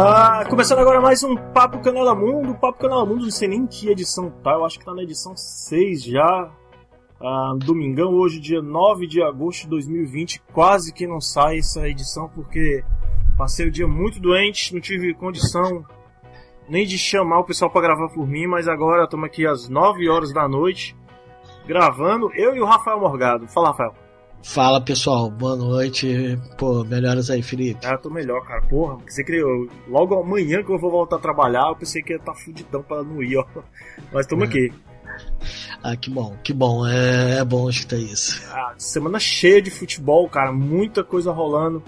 Ah, começando agora mais um Papo Canela Mundo. Papo Canela Mundo, não sei nem que edição tá, eu acho que tá na edição 6 já. Ah, domingão, hoje, dia 9 de agosto de 2020. Quase que não sai essa edição porque passei o dia muito doente, não tive condição nem de chamar o pessoal para gravar por mim, mas agora estamos aqui às 9 horas da noite gravando, eu e o Rafael Morgado. Fala, Rafael. Fala pessoal, boa noite. Pô, melhoras aí, Felipe. Ah, tô melhor, cara. Porra, que eu, logo amanhã que eu vou voltar a trabalhar, eu pensei que ia estar tá fudidão pra não ir, ó. Mas estamos é. aqui. Ah, que bom, que bom. É, é bom escutar isso. Ah, semana cheia de futebol, cara. Muita coisa rolando.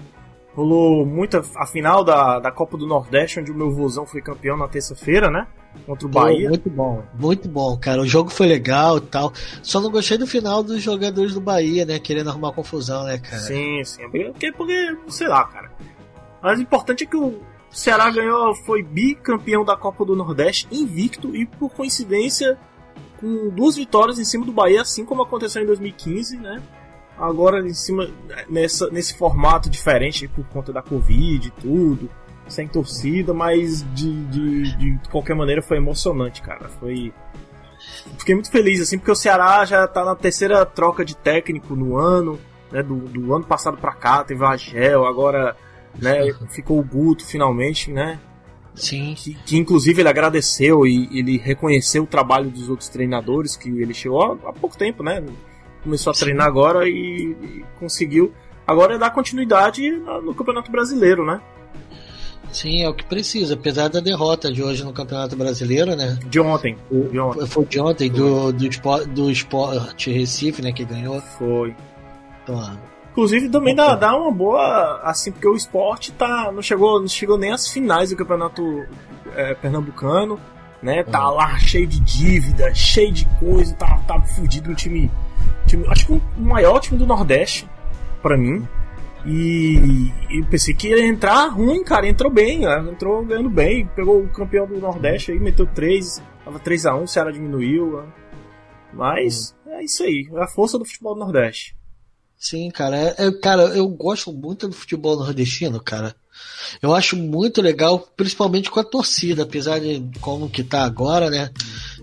Rolou muita. A final da, da Copa do Nordeste, onde o meu vozão foi campeão na terça-feira, né? contra o Bahia. Muito bom, muito bom, cara. O jogo foi legal e tal. Só não gostei do final dos jogadores do Bahia, né? Querendo arrumar confusão, né, cara? Sim, sim. Porque, porque sei lá, cara. Mas o importante é que o Ceará ganhou, foi bicampeão da Copa do Nordeste, invicto e por coincidência com duas vitórias em cima do Bahia, assim como aconteceu em 2015, né? Agora em cima nessa, nesse formato diferente por conta da Covid e tudo sem torcida, mas de, de, de qualquer maneira foi emocionante, cara. Foi. Fiquei muito feliz, assim, porque o Ceará já tá na terceira troca de técnico no ano, né? Do, do ano passado pra cá, teve o Agel, agora, né, ficou o Guto finalmente, né? Sim. Que, que, inclusive ele agradeceu e ele reconheceu o trabalho dos outros treinadores, que ele chegou há, há pouco tempo, né? Começou a treinar agora e, e, conseguiu. Agora é dar continuidade no Campeonato Brasileiro, né? Sim, é o que precisa. Apesar da derrota de hoje no Campeonato Brasileiro, né? De ontem. De ontem. Foi de ontem, do, do, Sport, do Sport Recife, né? Que ganhou. Foi. Então, Inclusive também dá, dá uma boa. Assim, porque o esporte tá, não, chegou, não chegou nem às finais do Campeonato é, Pernambucano. Né? Tá lá cheio de dívida, cheio de coisa, tá, tá fudido um time, time. Acho que o maior time do Nordeste, para mim. E, e pensei que ia entrar ruim, cara. Entrou bem, né? entrou ganhando bem. Pegou o campeão do Nordeste aí, meteu 3, tava 3x1, o Ceará diminuiu. Né? Mas uhum. é isso aí, é a força do futebol do Nordeste. Sim, cara. É, é, cara, eu gosto muito do futebol nordestino, cara. Eu acho muito legal, principalmente com a torcida, apesar de como que tá agora, né?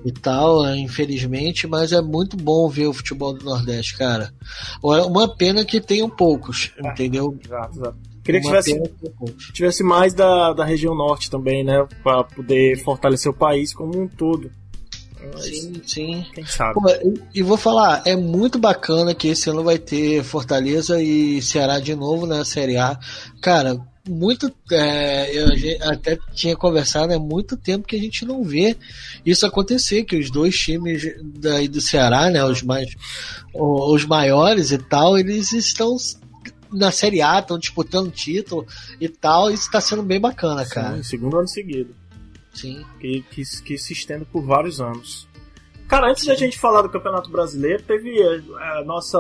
E tal, é, infelizmente, mas é muito bom ver o futebol do Nordeste, cara. Uma pena que tenham poucos, é, entendeu? Exato, exato. Queria que tivesse, tivesse mais da, da região norte também, né? Pra poder fortalecer o país como um todo. Sim, sim. Quem sabe? Pô, e, e, vou falar, é muito bacana que esse ano vai ter Fortaleza e Ceará de novo na Série A. Cara, muito. É, eu até tinha conversado, é muito tempo que a gente não vê isso acontecer, que os dois times daí do Ceará, né, os mais os maiores e tal, eles estão na Série A, estão disputando título e tal, isso está sendo bem bacana, cara. Sim, segundo ano seguido. Sim. Que, que, que se estende por vários anos. Cara, antes Sim. a gente falar do Campeonato Brasileiro, teve a, a nossa.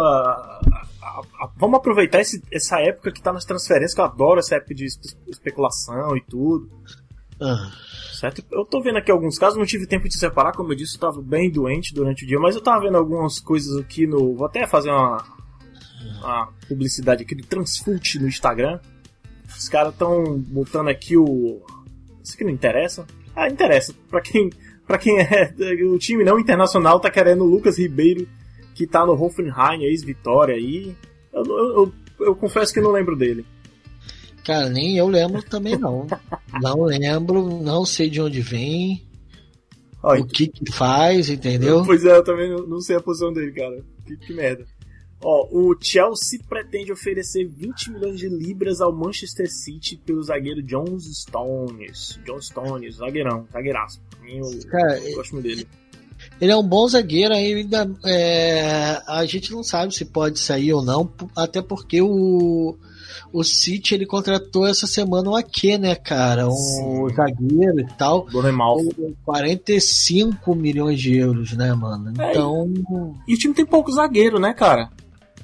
A, a, vamos aproveitar esse, essa época que tá nas transferências, que eu adoro essa época de especulação e tudo. Ah. Certo? Eu tô vendo aqui alguns casos, não tive tempo de separar, como eu disse, eu tava bem doente durante o dia, mas eu tava vendo algumas coisas aqui no. Vou até fazer uma, uma publicidade aqui do Transfult no Instagram. Os caras estão botando aqui o. Isso aqui não interessa? Ah, interessa. Pra quem, pra quem é. O time não internacional tá querendo o Lucas Ribeiro, que tá no Hoffenheim, ex-Vitória aí. Eu, eu, eu, eu, confesso que não lembro dele. Cara, nem eu lembro também não. não lembro, não sei de onde vem. o que que faz, entendeu? Pois é, eu também não sei a posição dele, cara. Que, que merda. Ó, o Chelsea pretende oferecer 20 milhões de libras ao Manchester City pelo zagueiro John Stones. John Stones, zagueirão, zagueiraço. Eu, Cara, eu gosto muito dele. Ele é um bom zagueiro, ainda é, a gente não sabe se pode sair ou não, até porque o, o City ele contratou essa semana um Ake, né, cara? Um Sim. zagueiro e tal. Do Remal. 45 milhões de euros, né, mano? É, então. É, e o time tem pouco zagueiro, né, cara?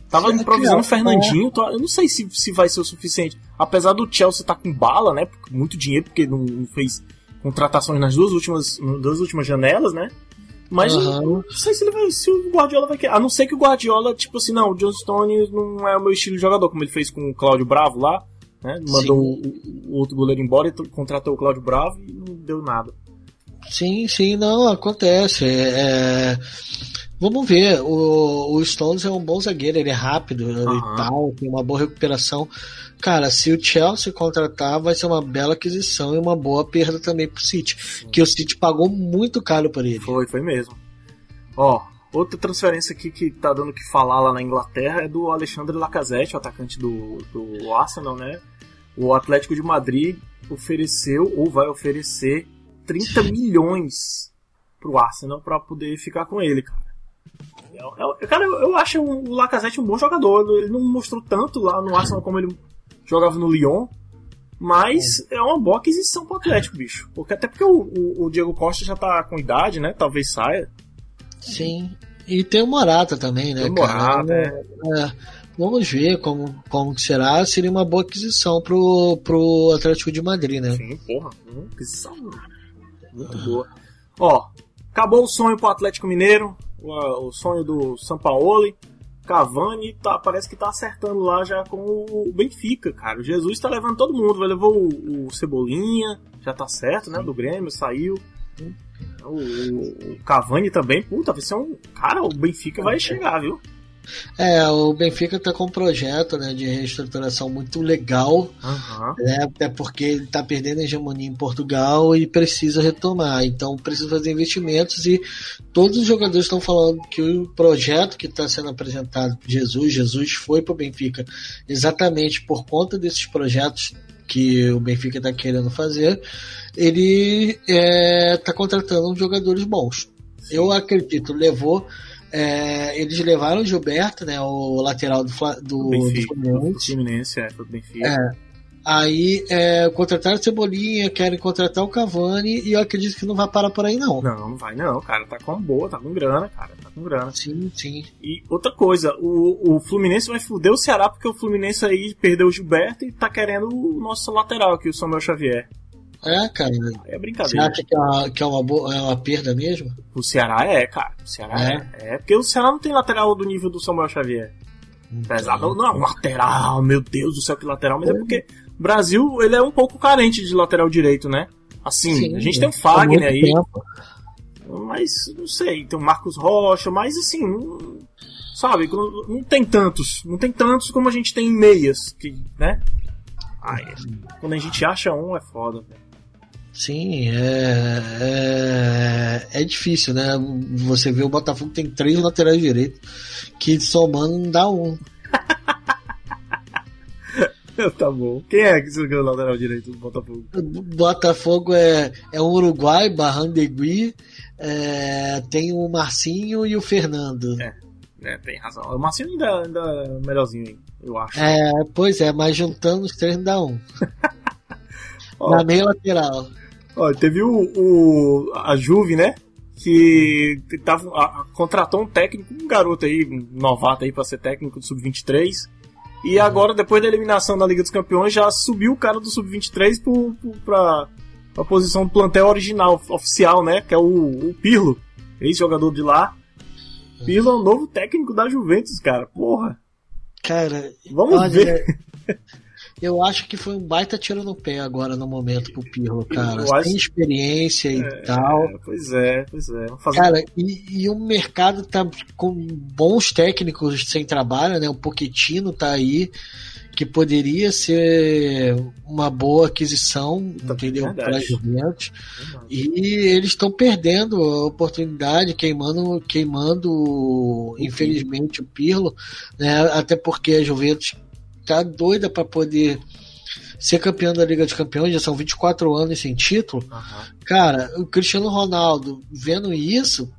Tava improvisando o Fernandinho, é. eu não sei se, se vai ser o suficiente. Apesar do Chelsea estar tá com bala, né? Muito dinheiro, porque não, não fez contratações nas duas últimas, duas últimas janelas, né? Mas uhum. não sei se, ele vai, se o Guardiola vai querer. A não ser que o Guardiola, tipo assim, não, o John Stones não é o meu estilo de jogador, como ele fez com o Cláudio Bravo lá. né? Mandou o, o, outro goleiro embora e contratou o Cláudio Bravo e não deu nada. Sim, sim, não, acontece. É, vamos ver, o, o Stones é um bom zagueiro, ele é rápido uhum. e tal, tem uma boa recuperação. Cara, se o Chelsea contratar, vai ser uma bela aquisição e uma boa perda também pro City. Sim. Que o City pagou muito caro por ele. Foi, foi mesmo. Ó, outra transferência aqui que tá dando que falar lá na Inglaterra é do Alexandre Lacazette, o atacante do, do Arsenal, né? O Atlético de Madrid ofereceu ou vai oferecer 30 milhões pro Arsenal para poder ficar com ele, cara. Eu, eu, cara, eu, eu acho o Lacazette um bom jogador. Ele não mostrou tanto lá no Arsenal como ele jogava no Lyon. Mas é, é uma boa aquisição pro Atlético, bicho. Porque até porque o, o, o, Diego Costa já tá com idade, né? Talvez saia. Sim. E tem o Morata também, né? Tem o Morata, é. é. Vamos ver como, como será. Seria uma boa aquisição pro, pro Atlético de Madrid, né? Sim, porra. Uma aquisição muito boa. Ó, acabou o sonho pro Atlético Mineiro. O, o sonho do Sampaoli. Cavani tá, parece que tá acertando lá já com o Benfica, cara. O Jesus tá levando todo mundo, vai levar o, o Cebolinha, já tá certo, né? Do Grêmio, saiu. O, o, Cavani também, puta, vai ser um. Cara, o Benfica vai chegar, viu? É, o Benfica está com um projeto né, de reestruturação muito legal, uhum. né, até porque ele está perdendo a hegemonia em Portugal e precisa retomar. Então precisa fazer investimentos e todos os jogadores estão falando que o projeto que está sendo apresentado por Jesus, Jesus foi para o Benfica exatamente por conta desses projetos que o Benfica está querendo fazer, ele está é, tá contratando jogadores bons. Eu acredito, levou é, eles levaram o Gilberto, né, o lateral do, do, Benfica, do Fluminense. Do Fluminense, é, do Benfica. É, aí é, contrataram o Cebolinha, querem contratar o Cavani e eu acredito que não vai parar por aí não. Não, não vai não, cara, tá com boa, tá com grana, cara, tá com grana. Sim, sim. E outra coisa, o, o Fluminense vai foder o Ceará porque o Fluminense aí perdeu o Gilberto e tá querendo o nosso lateral aqui, o Samuel Xavier. É, cara. É brincadeira. Você acha que é uma, que é uma, boa, é uma perda mesmo? O Ceará é, cara. O Ceará é. é. É, porque o Ceará não tem lateral do nível do Samuel Xavier. Então... Pesado. Não, lateral, meu Deus do céu, que lateral. Mas é, é porque o Brasil, ele é um pouco carente de lateral direito, né? Assim, Sim, a gente tem o Fagner aí. Tempo. Mas, não sei, tem o Marcos Rocha, mas assim, não, sabe, não, não, tem tantos. Não tem tantos como a gente tem em meias, que, né? Ai, quando a gente acha um, é foda, velho. Sim, é, é, é, difícil, né? Você vê o Botafogo tem três laterais direitos, que somando não dá um. tá bom. Quem é que você o lateral direito do Botafogo? Botafogo é, é o Uruguai, Barrandegui, é, tem o Marcinho e o Fernando. É, é tem razão. O Marcinho ainda, ainda é melhorzinho, eu acho. É, pois é, mas juntando os três não dá um. Na meia lateral. Ó, teve o, o, a Juve, né? Que tava, a, contratou um técnico, um garoto aí, um novato aí pra ser técnico do Sub-23. E uhum. agora, depois da eliminação da Liga dos Campeões, já subiu o cara do Sub-23 pro, pro, pra, pra posição do plantel original, oficial, né? Que é o, o Pirlo, ex-jogador de lá. Pirlo é o novo técnico da Juventus, cara. Porra. Cara, vamos olha, ver. Eu acho que foi um baita tiro no pé agora no momento pro Pirlo, cara. Acho... Tem experiência e é, tal. Pois é, pois é. Fazer... Cara, e, e, o mercado tá com bons técnicos sem trabalho, né? O Pochettino tá aí, que poderia ser uma boa aquisição, tá entendeu? Para Juventus. E eles estão perdendo a oportunidade, queimando, queimando, infelizmente, o Pirlo, né? Até porque a Juventus tá doida para poder ser campeão da Liga dos Campeões, já são 24 anos sem título. Uhum. Cara, o Cristiano Ronaldo vendo isso,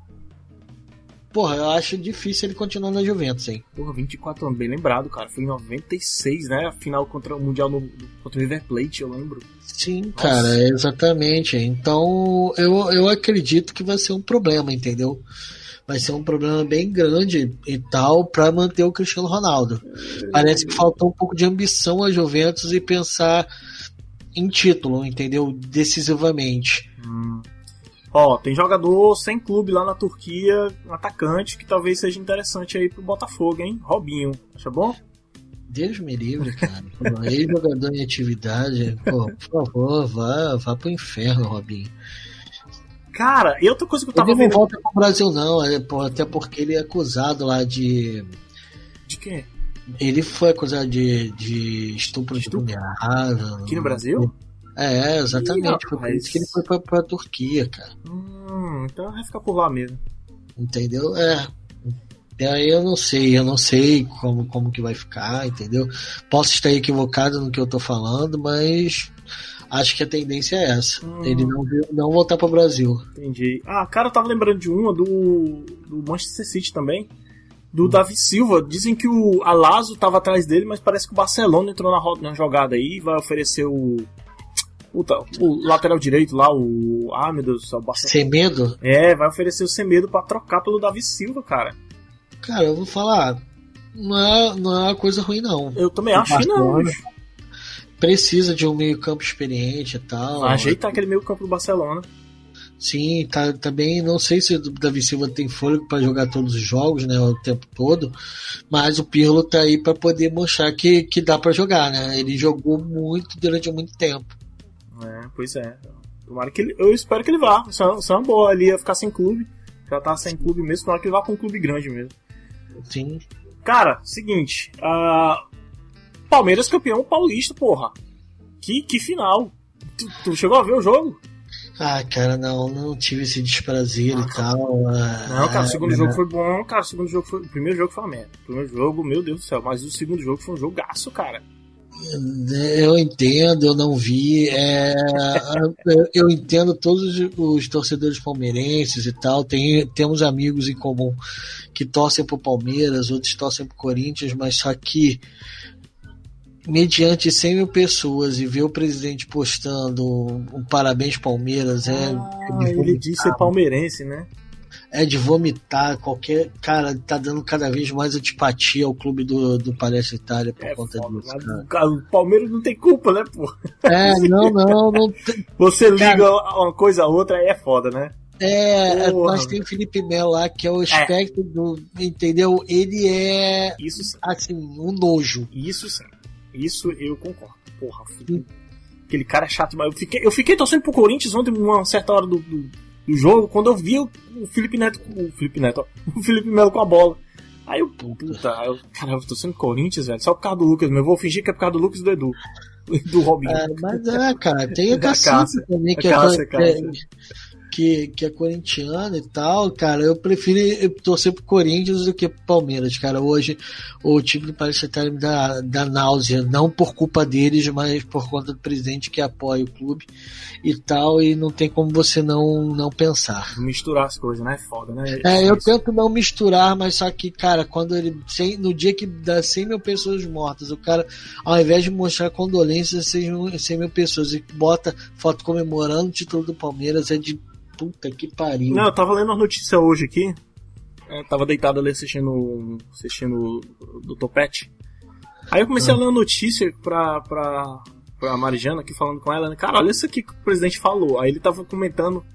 porra, eu acho difícil ele continuar na Juventus, hein? Porra, 24 anos, bem lembrado, cara. Foi em 96, né? A final contra o Mundial no, contra o River Plate, eu lembro. Sim, Nossa. cara, exatamente. Então, eu, eu acredito que vai ser um problema, entendeu? Vai ser um problema bem grande e tal para manter o Cristiano Ronaldo. Parece que faltou um pouco de ambição a Juventus e pensar em título, entendeu? Decisivamente. Hum. Ó, tem jogador sem clube lá na Turquia, um atacante, que talvez seja interessante aí pro Botafogo, hein? Robinho, acha bom? Deus me livre, cara. Ex-jogador em atividade, pô, por favor, vá, vá pro inferno, Robinho. Cara, e outra coisa que eu tava ele vendo. não volta pro Brasil, não, é, até porque ele é acusado lá de. De quê? Ele foi acusado de, de estupro de mulher. Aqui no Brasil? É, exatamente. Ih, Foi por isso que ele foi pra, pra Turquia, cara. Hum, então vai ficar por lá mesmo. Entendeu? É. E aí eu não sei, eu não sei como, como que vai ficar, entendeu? Posso estar equivocado no que eu tô falando, mas acho que a tendência é essa. Hum. Ele não, não voltar pro Brasil. Entendi. Ah, cara, eu tava lembrando de uma do, do Manchester City também. Do Davi Silva. Dizem que o Alazo tava atrás dele, mas parece que o Barcelona entrou na, na jogada aí e vai oferecer o. Puta, o lateral direito lá, o. Ah, meu Deus do céu, o Barcelona. Sem medo? É, vai oferecer o Semedo pra trocar pelo Davi Silva, cara. Cara, eu vou falar. Não é, não é uma coisa ruim, não. Eu também acho que não. Precisa de um meio-campo experiente e tal. Ajeitar aquele meio campo do Barcelona. Sim, tá, também não sei se o Davi Silva tem fôlego para jogar todos os jogos, né, o tempo todo, mas o Pirlo tá aí para poder mostrar que, que dá para jogar, né? Ele jogou muito durante muito tempo. É, pois é. Tomara que ele, eu espero que ele vá. Isso é, isso é uma boa. Ele ia ficar sem clube. Já tá sem clube mesmo. Tomara que ele vá com um clube grande mesmo. Sim. Cara, seguinte. ah, Palmeiras campeão paulista, porra. Que, que final. Tu, tu chegou a ver o jogo? Ah, cara, não, não tive esse desprazer e tal. ah, Não, cara, o segundo ah, jogo foi bom, cara. O segundo jogo foi. O primeiro jogo foi uma merda. O primeiro jogo, meu Deus do céu. Mas o segundo jogo foi um jogaço, cara. Eu entendo, eu não vi. é, eu- eu entendo todos os torcedores palmeirenses e tal. Tem, temos amigos em comum que torcem pro Palmeiras, outros torcem pro Corinthians, mas só que mediante 100 mil pessoas e ver o presidente postando um parabéns Palmeiras é, é Ah, de ele disse ser palmeirense, né? é de vomitar qualquer cara tá dando cada vez mais antipatia ao clube do, do Palestra Itália por É conta foda, disso cara. o Palmeiras não tem culpa, né, pô? é não não não tem- Você liga Cara. uma coisa a outra aí é foda, né? É, Porra. nós tem o Felipe Melo lá, que é o espectro do. Entendeu? Ele é, Isso sim. assim, um nojo. Isso sim. Isso eu concordo. Porra, aquele cara é chato demais. Eu fiquei, eu fiquei torcendo pro Corinthians ontem, numa certa hora do, do, do jogo, quando eu vi o, o Felipe Neto. O Felipe Neto, ó, o Felipe Melo com a bola. Aí eu, puta, eu, cara, eu tô sendo Corinthians, velho, só por causa do Lucas, mas eu vou fingir que é por causa do Lucas e do Edu. Do Robinho. É, mas é, cara, tem a A Cacique Cássia. também, que A é, co- é. Que, que é corintiano e tal, cara. Eu prefiro torcer pro Corinthians do que pro Palmeiras, cara. Hoje o time do Palestra Itália me dá, dá náusea, não por culpa deles, mas por conta do presidente que apoia o clube e tal, e não tem como você não, não pensar. Misturar as coisas, né? Foda, né? É, eu Isso. tento não misturar, mas só que, cara, quando ele. no dia que dá 100 mil pessoas mortas, o cara, ao invés de mostrar condolências, 100 mil, 100 mil pessoas e bota foto comemorando o título do Palmeiras, é de puta que pariu. Não, eu tava lendo as notícias hoje aqui. Eu tava deitado ali assistindo, assistindo do Topete. Aí eu comecei a ler uma notícia pra, pra, pra Marijana aqui falando com ela, né? Cara, olha isso aqui que o presidente falou. Aí ele tava comentando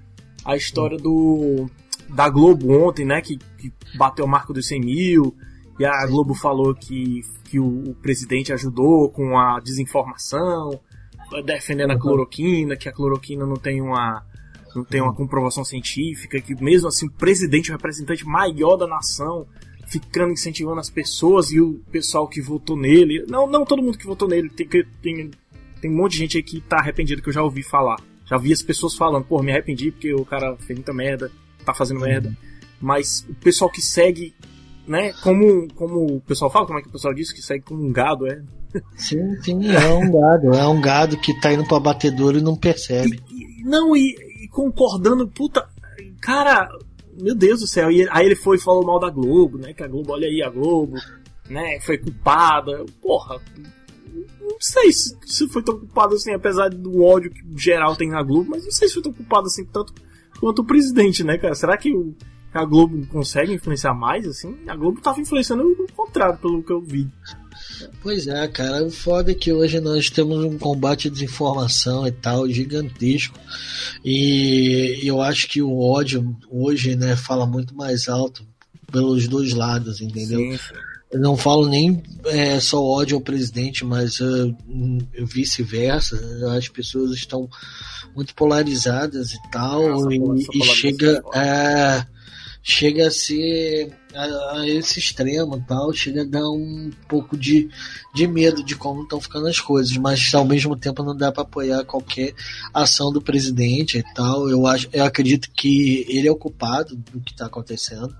a história do da Globo ontem, né? Que, que bateu a marca dos 100 mil. E a Globo falou que, que o, o presidente ajudou com a desinformação, defendendo a cloroquina, que a cloroquina não tem uma não tem uma comprovação científica, que mesmo assim o presidente, o representante maior da nação, ficando incentivando as pessoas e o pessoal que votou nele. Não, não todo mundo que votou nele, tem, tem, tem um monte de gente aí que tá arrependido que eu já ouvi falar. Já vi as pessoas falando, pô, me arrependi porque o cara fez muita merda, tá fazendo merda. Mas o pessoal que segue, né, como, como o pessoal fala, como é que o pessoal diz, que segue como um gado, é. Sim, sim, é um gado. É um gado que tá indo pra batedor e não percebe. E- não, e, e concordando, puta, cara, meu Deus do céu. E aí ele foi e falou mal da Globo, né? Que a Globo, olha aí a Globo, né? Foi culpada. Porra, não sei se, se foi tão culpado assim, apesar do ódio que geral tem na Globo, mas não sei se foi tão culpado assim tanto quanto o presidente, né, cara? Será que o, a Globo consegue influenciar mais, assim? A Globo tava influenciando o contrário, pelo que eu vi. Pois é, cara, o foda é que hoje nós temos um combate à desinformação e tal gigantesco. E eu acho que o ódio hoje, né, fala muito mais alto pelos dois lados, entendeu? Sim, sim. Eu não falo nem é, só ódio ao presidente, mas uh, vice-versa. As pessoas estão muito polarizadas e tal, Nossa, e, e chega. É, chega a ser a, a, esse extremo tal, chega a dar um pouco de, de medo de como estão ficando as coisas, mas ao mesmo tempo não dá para apoiar qualquer ação do presidente e tal. Eu acho, eu acredito que ele é o culpado do que está acontecendo.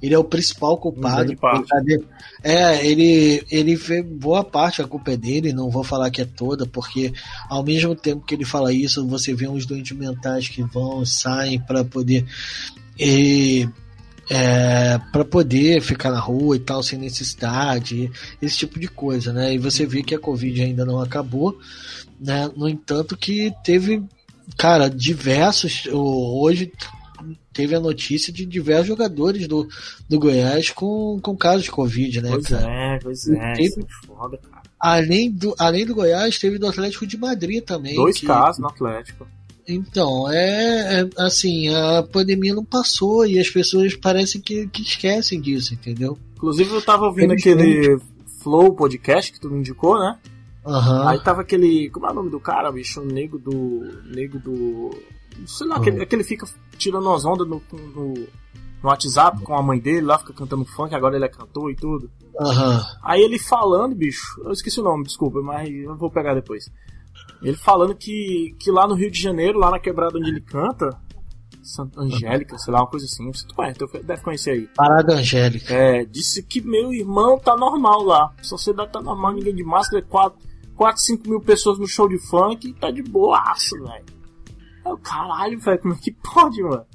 Ele é o principal culpado. É, ele ele fez boa parte a culpa é dele, não vou falar que é toda, porque ao mesmo tempo que ele fala isso, você vê uns doentes mentais que vão, saem para poder e é, para poder ficar na rua e tal sem necessidade, esse tipo de coisa, né? E você vê que a Covid ainda não acabou, né? No entanto que teve, cara, diversos hoje teve a notícia de diversos jogadores do, do Goiás com, com casos de Covid, né? Pois cara? é, pois é, teve, é foda, cara. Além do, além do Goiás, teve do Atlético de Madrid também. Dois que, casos no Atlético. Então, é, é, assim, a pandemia não passou e as pessoas parecem que, que esquecem disso, entendeu? Inclusive eu tava ouvindo aquele Flow podcast que tu me indicou, né? Uhum. Aí tava aquele. Como é o nome do cara, bicho? O nego do. Nego do. Sei lá, uhum. aquele, aquele fica tirando as ondas no, no, no, WhatsApp com a mãe dele, lá fica cantando funk, agora ele é cantor e tudo. Uhum. Aí ele falando, bicho, eu esqueci o nome, desculpa, mas eu vou pegar depois. Ele falando que, que lá no Rio de Janeiro, lá na quebrada onde ele canta, Santa Angélica, sei lá, uma coisa assim. Você conhece, deve conhecer aí. Parada Angélica. É, disse que meu irmão tá normal lá. A sociedade tá normal, ninguém de máscara, 4, 4 5 mil pessoas no show de funk, tá de boaço, velho. É o caralho, velho, como é que pode, mano?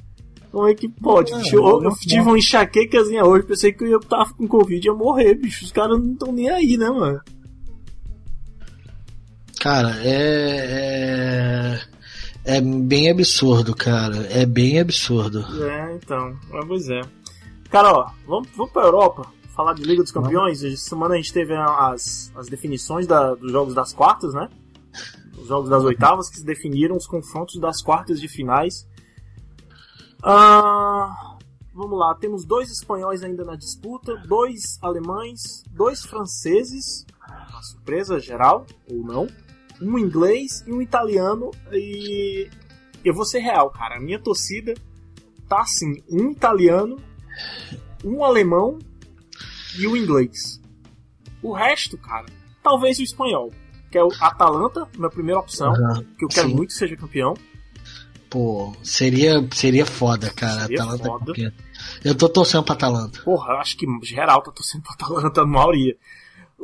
Como é que pode? Não, bicho, eu, eu tive uma enxaquecazinha hoje, pensei que eu ia estar com Covid e ia morrer, bicho. Os caras não estão nem aí, né, mano? Cara, é, é, é. bem absurdo, cara. É bem absurdo. É, então. Pois é. Cara, ó, vamos, vamos pra Europa falar de Liga dos Campeões. Essa semana a gente teve as, as definições da, dos jogos das quartas, né? Os jogos das oitavas que definiram os confrontos das quartas de finais. Ah, vamos lá, temos dois espanhóis ainda na disputa, dois alemães, dois franceses, uma surpresa geral, ou não um inglês e um italiano. E eu vou ser real, cara. A minha torcida tá assim: um italiano, um alemão e o um inglês. O resto, cara, talvez o espanhol, que é o Atalanta, minha primeira opção, uhum, que eu quero sim. muito que seja campeão. Pô, seria, seria foda, cara. Seria Atalanta foda. Campeão. Eu tô torcendo pra Atalanta. Porra, acho que geral tá torcendo pra Atalanta, a maioria.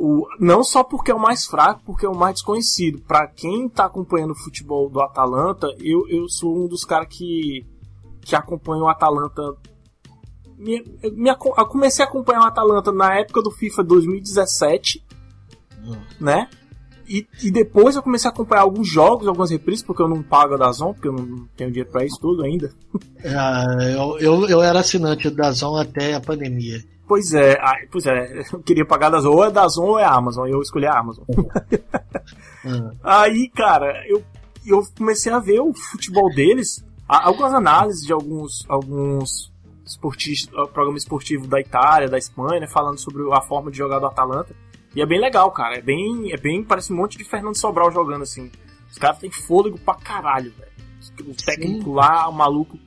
O, não só porque é o mais fraco, porque é o mais desconhecido. Para quem tá acompanhando o futebol do Atalanta, eu, eu sou um dos caras que, que acompanha o Atalanta. Me, me, eu comecei a acompanhar o Atalanta na época do FIFA 2017, hum. né? E, e, depois eu comecei a acompanhar alguns jogos, algumas reprises, porque eu não pago a Dazon, porque eu não tenho dinheiro pra isso tudo ainda. Ah, eu, eu, eu era assinante da Dazon até a pandemia. Pois é, pois é, eu queria pagar da Zon, ou é da Zon ou é a Amazon, e eu escolhi a Amazon. uhum. Aí, cara, eu, eu comecei a ver o futebol deles, algumas análises de alguns, alguns esportistas, programa esportivo da Itália, da Espanha, né, falando sobre a forma de jogar do Atalanta. E é bem legal, cara. É bem, é bem, parece um monte de Fernando Sobral jogando assim. Os caras têm fôlego pra caralho, velho. O técnico Sim. lá, o maluco,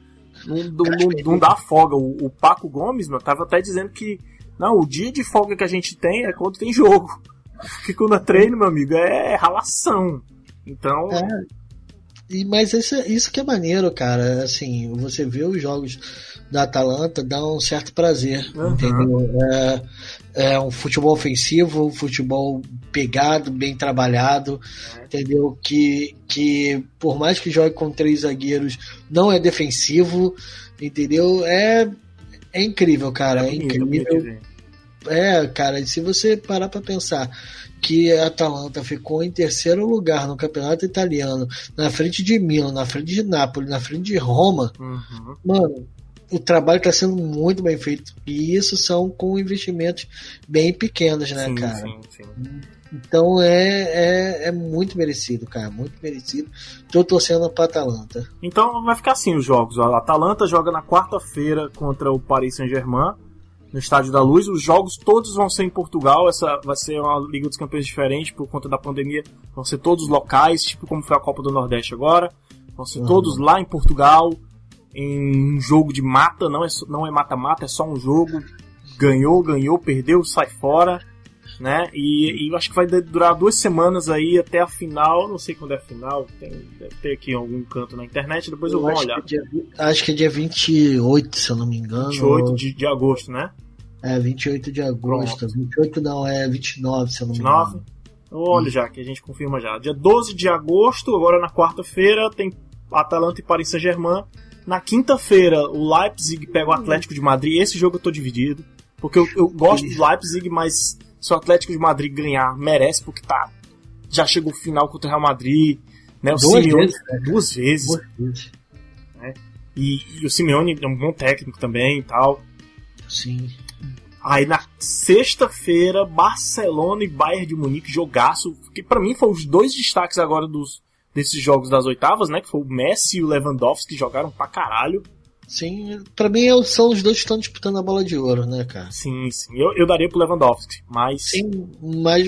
não, não, não dá folga. O, o, Paco Gomes, meu, tava até dizendo que não, o dia de folga que a gente tem é quando tem jogo. Porque quando é treino, meu amigo, é ralação. Então. É. E, mas isso, isso que é maneiro, cara. Assim, você vê os jogos da Atalanta dá um certo prazer, uhum. entendeu? É, é um futebol ofensivo, um futebol pegado, bem trabalhado, entendeu? Que, que por mais que jogue com três zagueiros, não é defensivo, entendeu? É, é incrível, cara, é, incrível. É, cara, se você parar para pensar que a Atalanta ficou em terceiro lugar no campeonato italiano, na frente de Milan, na frente de Nápoles, na frente de Roma, uhum. mano, o trabalho está sendo muito bem feito. E isso são com investimentos bem pequenos, né, sim, cara? Sim, sim. Então é, é, é, muito merecido, cara. Muito merecido. Tô torcendo pra Atalanta. Então vai ficar assim os jogos. A Atalanta joga na quarta-feira contra o Paris Saint-Germain. no Estádio da Luz. Os jogos todos vão ser em Portugal. Essa vai ser uma Liga dos Campeões diferente por conta da pandemia. Vão ser todos locais, tipo como foi a Copa do Nordeste agora. Vão ser uhum. todos lá em Portugal, em um jogo de mata. Não é não é mata-mata, é só um jogo. Ganhou, ganhou, perdeu, sai fora. Né? E, e eu acho que vai durar duas semanas aí até a final. Não sei quando é a final, tem, deve ter aqui algum canto na internet. Depois eu, eu vou olhar. Que é dia, acho que é dia 28, se eu não me engano. 28 de, de agosto, né? É, 28 de agosto. Pronto. 28 não, é 29, se eu não 29? me engano. Olha já, que a gente confirma já. Dia 12 de agosto, agora na quarta-feira, tem Atalanta e Paris Saint-Germain. Na quinta-feira, o Leipzig pega o Atlético de Madrid. Esse jogo eu tô dividido. Porque eu, eu gosto do Leipzig, mas se o Atlético de Madrid ganhar, merece, porque tá. Já chegou o final contra o Real Madrid. Né? O duas Simeone, vezes. Né? Duas vezes. Duas vezes. Né? E, e, o Simeone é um bom técnico também e tal. Sim. Aí na sexta-feira, Barcelona e Bayern de Munique, jogaço. Que para mim foram os dois destaques agora dos, desses jogos das oitavas, né? Que foi o Messi e o Lewandowski, que jogaram pra caralho. Sim, pra mim é são os dois que estão disputando a bola de ouro, né, cara? Sim, sim. Eu, eu daria pro Lewandowski, mas. Sim, mas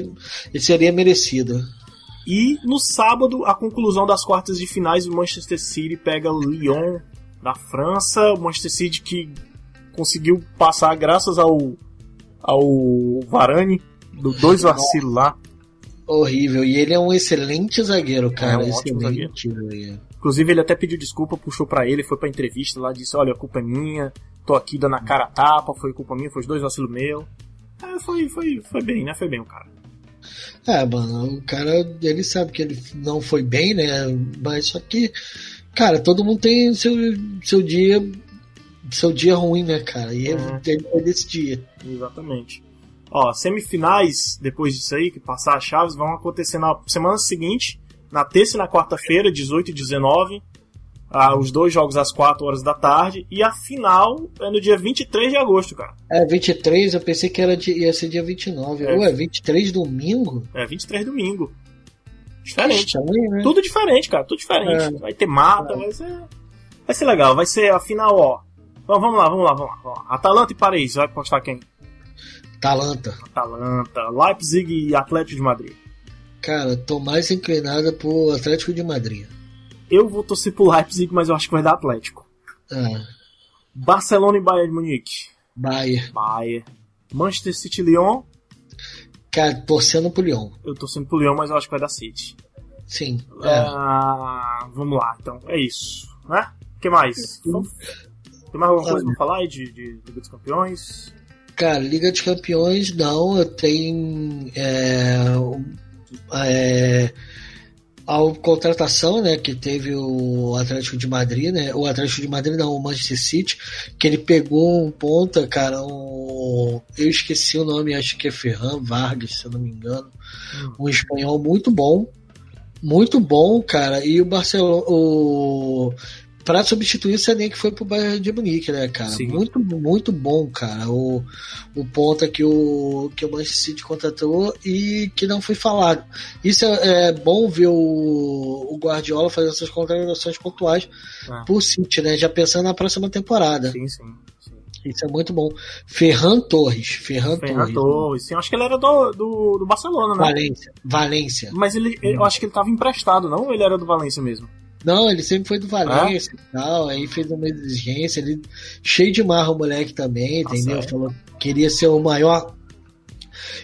ele seria merecido. E no sábado, a conclusão das quartas de finais, o Manchester City pega o Lyon da França. O Manchester City que conseguiu passar graças ao ao Varane, do dois vacilos lá. Horrível. E ele é um excelente zagueiro, cara. É um excelente zagueiro. Inclusive, ele até pediu desculpa, puxou para ele, foi pra entrevista lá, disse: Olha, a culpa é minha, tô aqui dando a cara a tapa, foi culpa minha, foi os dois vacilos meu. É, foi, foi, foi bem, né? Foi bem o cara. É, mano, o cara, ele sabe que ele não foi bem, né? Mas só que, cara, todo mundo tem seu, seu dia seu dia ruim, né, cara? E é. ele foi desse dia. Exatamente. Ó, semifinais, depois disso aí, que passar as chaves, vão acontecer na semana seguinte, na terça e na quarta-feira, 18 e 19. Ah, os dois jogos às 4 horas da tarde. E a final é no dia 23 de agosto, cara. É, 23, eu pensei que era dia, ia ser dia 29. É. Ué, 23 domingo? É, 23 domingo. Diferente. né? Tudo diferente, cara, tudo diferente. É. Vai ter mata, é. vai ser. Vai ser legal, vai ser a final, ó. Então vamos lá, vamos lá, vamos lá. Atalanta e Paris, vai postar quem? Atalanta. Atalanta. Leipzig e Atlético de Madrid. Cara, tô mais inclinada pro Atlético de Madrid. Eu vou torcer pro Leipzig, mas eu acho que vai dar Atlético. É. Barcelona e Bayern de Munique. Bayern. Bayern. Manchester City e Lyon. Cara, torcendo pro Lyon. Eu torcendo pro Lyon, mas eu acho que vai dar City. Sim. É. Uh, vamos lá, então. É isso. Né? O que mais? Vamos tem mais alguma coisa pra falar aí de, de Liga dos Campeões? Cara, Liga dos Campeões não, eu tenho é, é, a contratação, né, que teve o Atlético de Madrid, né, o Atlético de Madrid não, o Manchester City, que ele pegou um ponta, cara, um, eu esqueci o nome, acho que é Ferran Vargas, se eu não me engano, hum. um espanhol muito bom, muito bom, cara, e o Barcelona, o para substituir o Sané que foi pro Bayern de Munique, né, cara? Sim. Muito, muito bom, cara. O, o ponta que o, que o Manchester City contratou e que não foi falado. Isso é, é bom ver o, o Guardiola fazer essas contratações pontuais é. pro City, né? Já pensando na próxima temporada. Sim, sim. Isso é muito bom. Ferran Torres. Ferran, Ferran Torres. Torres. Sim, acho que ele era do, do, do Barcelona, né? Valência. Valência. Mas ele, eu acho que ele estava emprestado, não? Ou ele era do Valência mesmo? Não, ele sempre foi do Valência ah? e tal, aí fez uma exigência, ele cheio de marra o moleque também, Nossa, entendeu? É. Falou que queria ser o maior.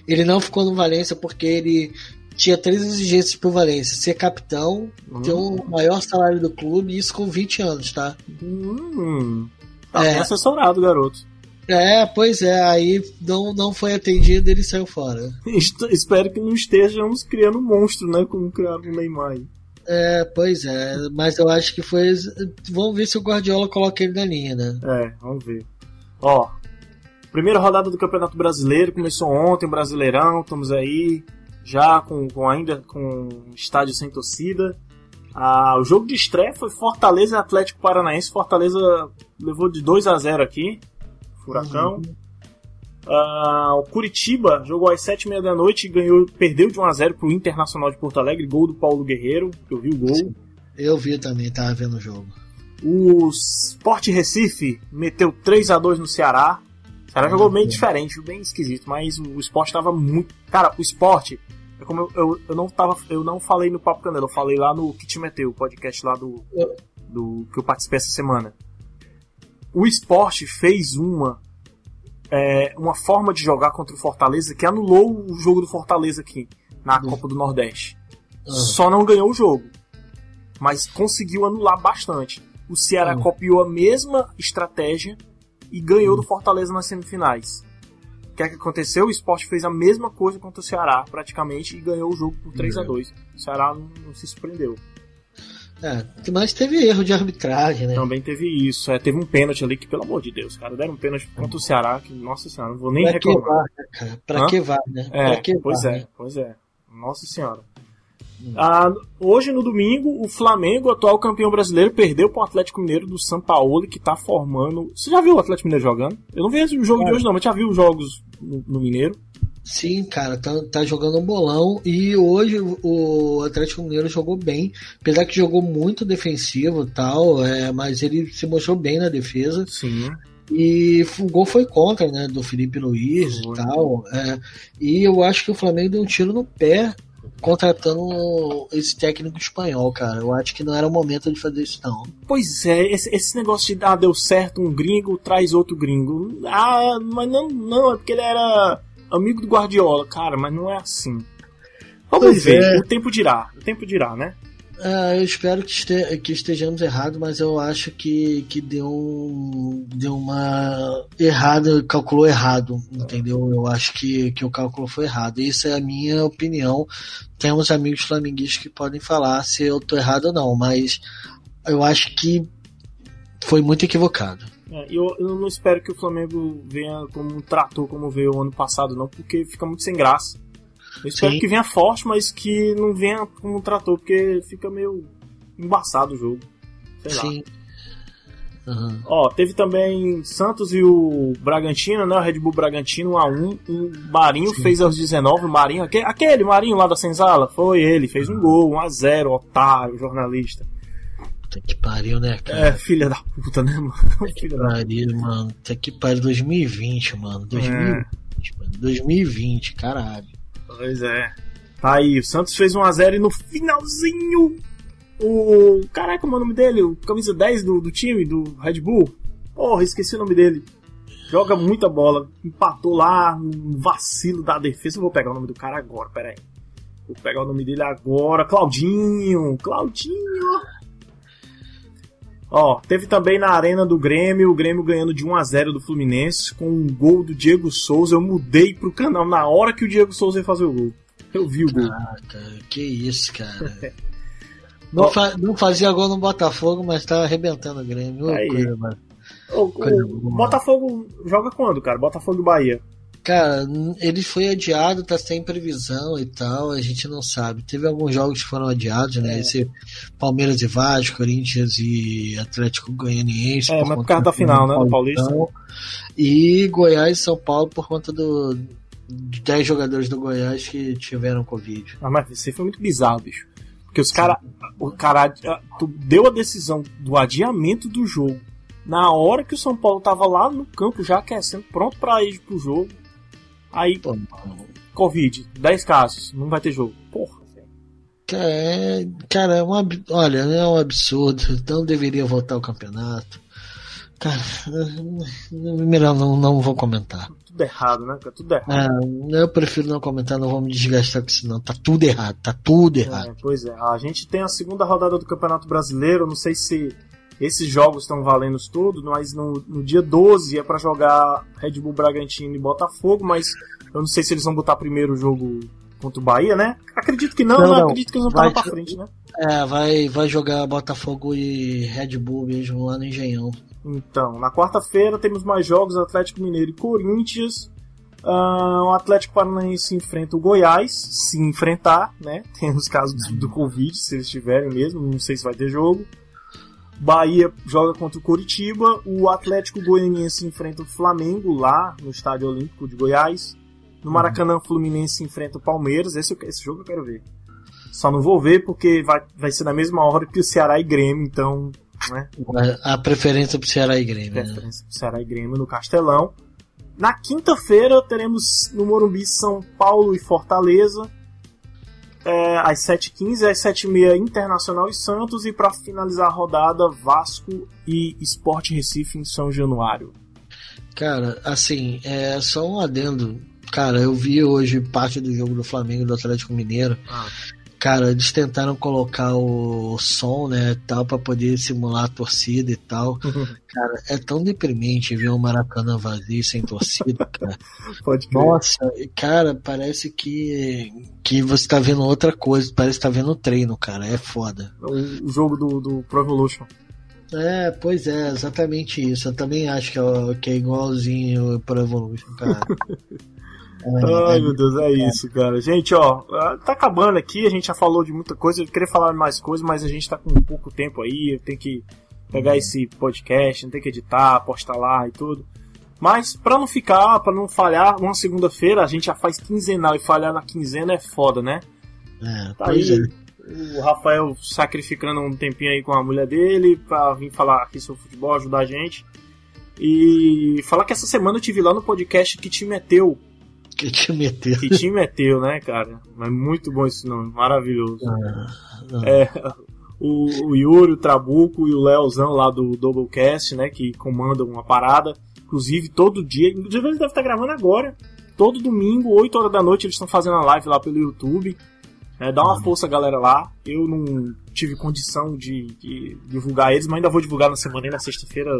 Ele não ficou no Valência porque ele tinha três exigências pro Valência: ser capitão, hum. ter o maior salário do clube, e isso com 20 anos, tá? Hum. Tá é. assessorado, garoto. É, pois é, aí não, não foi atendido e ele saiu fora. Espero que não estejamos criando um monstro, né? Como criaram o Neymar. É, pois é, mas eu acho que foi. Vamos ver se o Guardiola coloca ele na linha, né? É, vamos ver. Ó, primeira rodada do Campeonato Brasileiro começou ontem, Brasileirão, estamos aí já com, com ainda com estádio sem torcida. Ah, o jogo de estreia foi Fortaleza e Atlético Paranaense. Fortaleza levou de 2 a 0 aqui. Furacão. Uhum. Uh, o Curitiba jogou às 7h30 da noite e ganhou, perdeu de 1x0 pro Internacional de Porto Alegre, gol do Paulo Guerreiro, eu vi o gol. Sim, eu vi também, tava vendo o jogo. O Sport Recife meteu 3 a 2 no Ceará. O Ceará jogou bem diferente, bem esquisito, mas o esporte tava muito. Cara, o esporte. É como eu, eu, eu, não tava. Eu não falei no Papo Canela, eu falei lá no Que Te Meteu, o podcast lá do. do que eu participei essa semana. O esporte fez uma. É, uma forma de jogar contra o Fortaleza que anulou o jogo do Fortaleza aqui na Copa do Nordeste. Uhum. Só não ganhou o jogo. Mas conseguiu anular bastante. O Ceará uhum. copiou a mesma estratégia e ganhou do Fortaleza nas semifinais. O que é que aconteceu? O Sport fez a mesma coisa contra o Ceará, praticamente, e ganhou o jogo por 3 a 2 O Ceará não, não se surpreendeu. É, mas teve erro de arbitragem, né? Também teve isso. É, teve um pênalti ali que, pelo amor de Deus, cara, deram um pênalti contra o Ceará que, nossa senhora, não vou nem pra reclamar. Que var, né, cara? Pra Hã? que vai, né? É, que pois var, é, né? pois é. Nossa senhora. Ah, hoje, no domingo, o Flamengo, atual campeão brasileiro, perdeu para o Atlético Mineiro do São Paulo, que está formando. Você já viu o Atlético Mineiro jogando? Eu não vi o jogo de hoje, não, mas já viu os jogos no, no Mineiro. Sim, cara, tá, tá, jogando um bolão e hoje o Atlético Mineiro jogou bem, apesar que jogou muito defensivo tal, é, mas ele se mostrou bem na defesa. Sim. E o gol foi contra, né, do Felipe Luiz foi. e tal. É, e eu acho que o Flamengo deu um tiro no pé contratando esse técnico espanhol, cara. Eu acho que não era o momento de fazer isso, não. Pois é, esse, esse negócio de ah, deu certo um gringo, traz outro gringo. Ah, mas não, não, é porque ele era amigo do Guardiola, cara, mas não é assim. Vamos pois ver, é. o tempo dirá, o tempo dirá, né? Uh, eu espero que, este, que, estejamos errados, mas eu acho que, que deu, deu uma errada, calculou errado, entendeu? Eu acho que, que o cálculo foi errado. Isso é a minha opinião. Temos amigos flamenguistas que podem falar se eu tô errado ou não, mas eu acho que foi muito equivocado. É, eu, eu não espero que o Flamengo venha como um trator como veio o ano passado, não, porque fica muito sem graça. Eu espero Sim. que venha forte, mas que não venha como um trator, porque fica meio embaçado o jogo. Sei Sim. lá. Uhum. Ó, teve também Santos e o Bragantino, né? O Red Bull Bragantino 1x1. O Marinho Sim. fez aos 19. O Marinho, aquele, aquele Marinho lá da Senzala, foi ele, fez um gol, 1x0, otário, jornalista. Puta que pariu, né, cara? É, filha da puta, né, mano? Puta que pariu, mano. Puta que pariu, 2020, mano. 2020, é. mano. 2020, caralho. Pois é. Tá aí, o Santos fez 1x0 e no finalzinho. O. Caraca, como é o nome dele? O camisa 10 do, do time, do Red Bull. Porra, esqueci o nome dele. Joga muita bola. Empatou lá, um vacilo da defesa. Eu vou pegar o nome do cara agora, pera aí. Vou pegar o nome dele agora. Claudinho! Claudinho! Ó, teve também na arena do Grêmio, o Grêmio ganhando de 1 a 0 do Fluminense com um gol do Diego Souza. Eu mudei pro canal na hora que o Diego Souza ia fazer o gol. Eu vi o gol. Caraca, que isso, cara. não, fa não, fazia gol no Botafogo, mas tá arrebentando o Grêmio. Aí. Coisa, o, o, Botafogo joga quando, cara? Botafogo e Bahia. Cara, ele foi adiado, tá sem previsão e tal, a gente não sabe. Teve alguns jogos que foram adiados, né? É. Esse Palmeiras e Vasco, Corinthians e Atlético Goianiense. É, mas por causa da final, né? Paulista. E Goiás e São Paulo por conta do, de 10 jogadores do Goiás que tiveram Covid. Ah, mas isso foi muito bizarro, bicho. Porque os caras. O cara deu a decisão do adiamento do jogo na hora que o São Paulo tava lá no campo já aquecendo, pronto para ir pro jogo. Aí, Pô, Covid, 10 casos, não vai ter jogo. Porra. É, cara, é uma, olha, é um absurdo. Não deveria voltar o campeonato. Cara, melhor não, não vou comentar. Tudo errado, né? Tudo errado. É, eu prefiro não comentar, não vou me desgastar com isso, não. Tá tudo errado, tá tudo é, errado. É, pois é, a gente tem a segunda rodada do Campeonato Brasileiro. Não sei se esses jogos estão valendo tudo, mas no, no dia 12 é para jogar Red Bull Bragantino e Botafogo, mas eu não sei se eles vão botar primeiro o jogo contra o Bahia, né? Acredito que não, não, não. acredito que eles vão vai, pra frente, né? É, vai, vai jogar Botafogo e Red Bull mesmo lá no Engenhão. Então, na quarta-feira temos mais jogos, Atlético Mineiro e Corinthians. Uh, o Atlético Paranaense enfrenta o Goiás, se enfrentar, né? Tem os casos do, do Covid, se eles tiverem mesmo, não sei se vai ter jogo. Bahia joga contra o Coritiba, o Atlético Goianiense enfrenta o Flamengo lá no Estádio Olímpico de Goiás. No uhum. Maracanã, o Fluminense enfrenta o Palmeiras. Esse, esse jogo eu quero ver. Só não vou ver porque vai, vai ser na mesma hora que o Ceará e Grêmio, então. Né? A preferência pro Ceará e Grêmio. A né? preferência né? pro Ceará e Grêmio no Castelão. Na quinta-feira teremos no Morumbi São Paulo e Fortaleza. É, às 7h15, às 7h30 Internacional e Santos. E para finalizar a rodada, Vasco e Esporte Recife em São Januário. Cara, assim, é só um adendo. Cara, eu vi hoje parte do jogo do Flamengo e do Atlético Mineiro. Ah. Cara, eles tentaram colocar o som, né, tal, para poder simular a torcida e tal. Uhum. Cara, é tão deprimente ver um Maracanã vazio sem torcida, cara. Pode crer. Nossa, cara, parece que que você tá vendo outra coisa, parece que tá vendo treino, cara. É foda. O jogo do, do Pro Evolution. É, pois é, exatamente isso. Eu também acho que é, que é igualzinho Pro Evolution, cara. Ai, meu Deus, é isso, cara. Gente, ó, ah, tá acabando aqui, a gente já falou de muita coisa, eu queria falar mais coisas, mas a gente tá com pouco tempo aí, eu tenho que pegar esse podcast, tem que editar, postar lá e tudo. Mas para não ficar, para não falhar, uma segunda-feira a gente já faz quinzenal e falhar na quinzena é foda, né? É, tá aí, é. O Rafael sacrificando um tempinho aí com a mulher dele pra vir falar aqui sobre futebol, ajudar a gente. E falar que essa semana eu tive lá no podcast que te meteu que time meteu. Que time meteu, né, cara? Mas muito bom esse nome, maravilhoso. Ah, ah. É, o, o Yuri, o Trabuco e o Leozão lá do Doublecast, né, que comandam uma parada. Inclusive, todo dia, inclusive eles devem estar gravando agora. Todo domingo, 8 horas da noite, eles estão fazendo a live lá pelo YouTube. É, dá uma ah. força, galera, lá. Eu não tive condição de, de, divulgar eles, mas ainda vou divulgar na semana e na sexta-feira.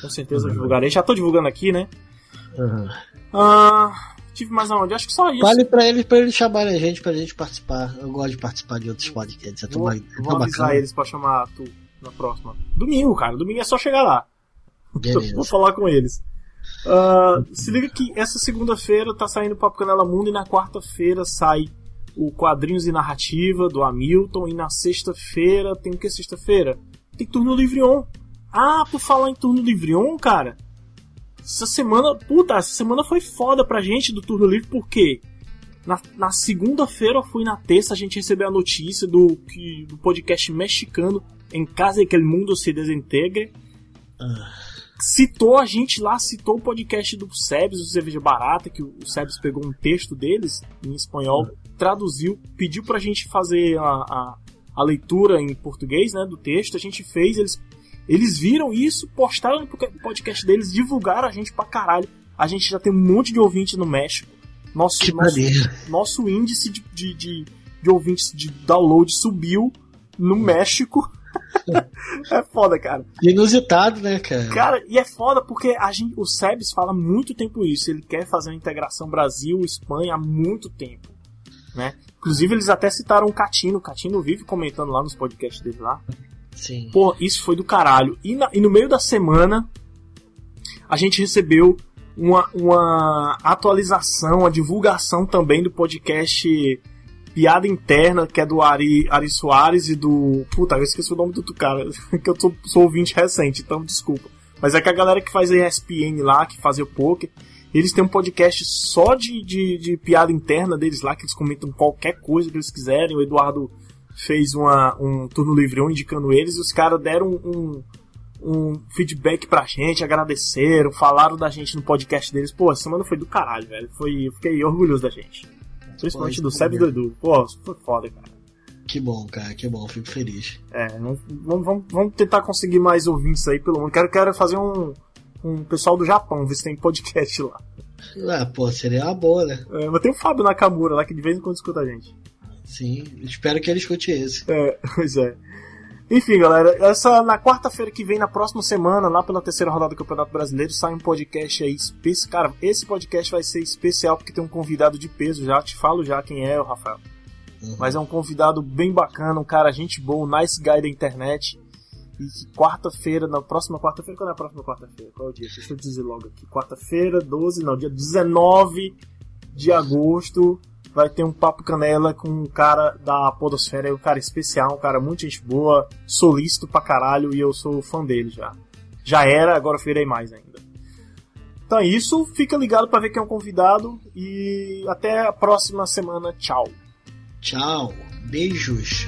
Com certeza uhum. divulgarei. Já tô divulgando aqui, né? Uhum. Ah, tive mais aonde? Acho que só isso. Fale pra eles, pra eles chamarem a gente, pra gente participar. Eu gosto de participar de outros podcasts. É vou, vou avisar eles pra chamar tu na próxima. Domingo, cara. Domingo é só chegar lá. Beleza. Vou falar com eles. Uh, se liga que essa segunda-feira tá saindo o Papo Canela Mundo e na quarta-feira sai o Quadrinhos e Narrativa do Hamilton e na sexta-feira tem o que sexta-feira? Tem turno livre on. Ah, por falar em turno livre on, cara, essa semana, puta, essa semana foi foda pra gente do Turno Livre, porque na, na segunda-feira, fui na terça, a gente recebeu a notícia do, que, do podcast mexicano Em Casa de que el Mundo se Desintegre. Ah. Citou a gente lá, citou o podcast do Sebes, o Cerveja Barata, que o Sebes pegou um texto deles em espanhol, ah. traduziu, pediu pra gente fazer a, a, a leitura em português, né, do texto, a gente fez, eles eles viram isso, postaram no podcast deles, divulgaram a gente pra caralho. A gente já tem um monte de ouvinte no México. Nosso, que nosso, nosso índice de, de, de, de ouvintes de download subiu no México. é foda, cara. Inusitado, né, cara? Cara, e é foda porque a gente, o Sebes fala muito tempo isso. Ele quer fazer uma integração Brasil-Espanha há muito tempo. Né? Inclusive, eles até citaram o Catino. O Catino vive comentando lá nos podcasts dele lá. Sim. Pô, isso foi do caralho. E, na, e no meio da semana, a gente recebeu uma, uma atualização, a divulgação também do podcast Piada Interna, que é do Ari, Ari Soares e do. Puta, eu esqueci o nome do outro cara, que eu sou, sou ouvinte recente, então desculpa. Mas é que a galera que faz a ESPN lá, que fazia o poker, eles têm um podcast só de, de, de, piada interna deles lá, que eles comentam qualquer coisa que eles quiserem. O Eduardo fez uma, um turno livre indicando eles e os caras deram um, um feedback pra gente, agradeceram, falaram da gente no podcast deles. Pô, a semana foi do caralho, velho. Foi, fiquei orgulhoso da gente. Principalmente do Seb e do Edu. Pô, foi foda, cara. Que bom, cara, que bom, fico feliz. É, vamos, vamos, vamos tentar conseguir mais ouvintes aí pelo mundo. Quero, quero fazer um, um pessoal do Japão, ver se tem podcast lá. Ah, pô, seria uma boa, né? É, mas tem o Fábio Nakamura lá que de vez em quando escuta a gente. Sim, espero que ele escute esse. É, pois é. Enfim, galera, essa na quarta-feira que vem, na próxima semana, lá pela terceira rodada do Campeonato Brasileiro, sai um podcast aí especial. Cara, esse podcast vai ser especial porque tem um convidado de peso já, te falo já quem é, o Rafael. Uhum. Mas é um convidado bem bacana, um cara gente boa, um nice guy da internet. E quarta-feira, na próxima quarta-feira, qual é a próxima quarta-feira? Qual é o dia? Deixa eu dizer logo aqui. Quarta-feira, 12, não, dia 19 de agosto vai ter um papo canela com um cara da Podosfera, um cara especial, um cara muito gente boa, solícito pra caralho e eu sou fã dele já. Já era, agora virei mais ainda. Então é isso, fica ligado para ver quem é o convidado e até a próxima semana. Tchau. Tchau, beijos.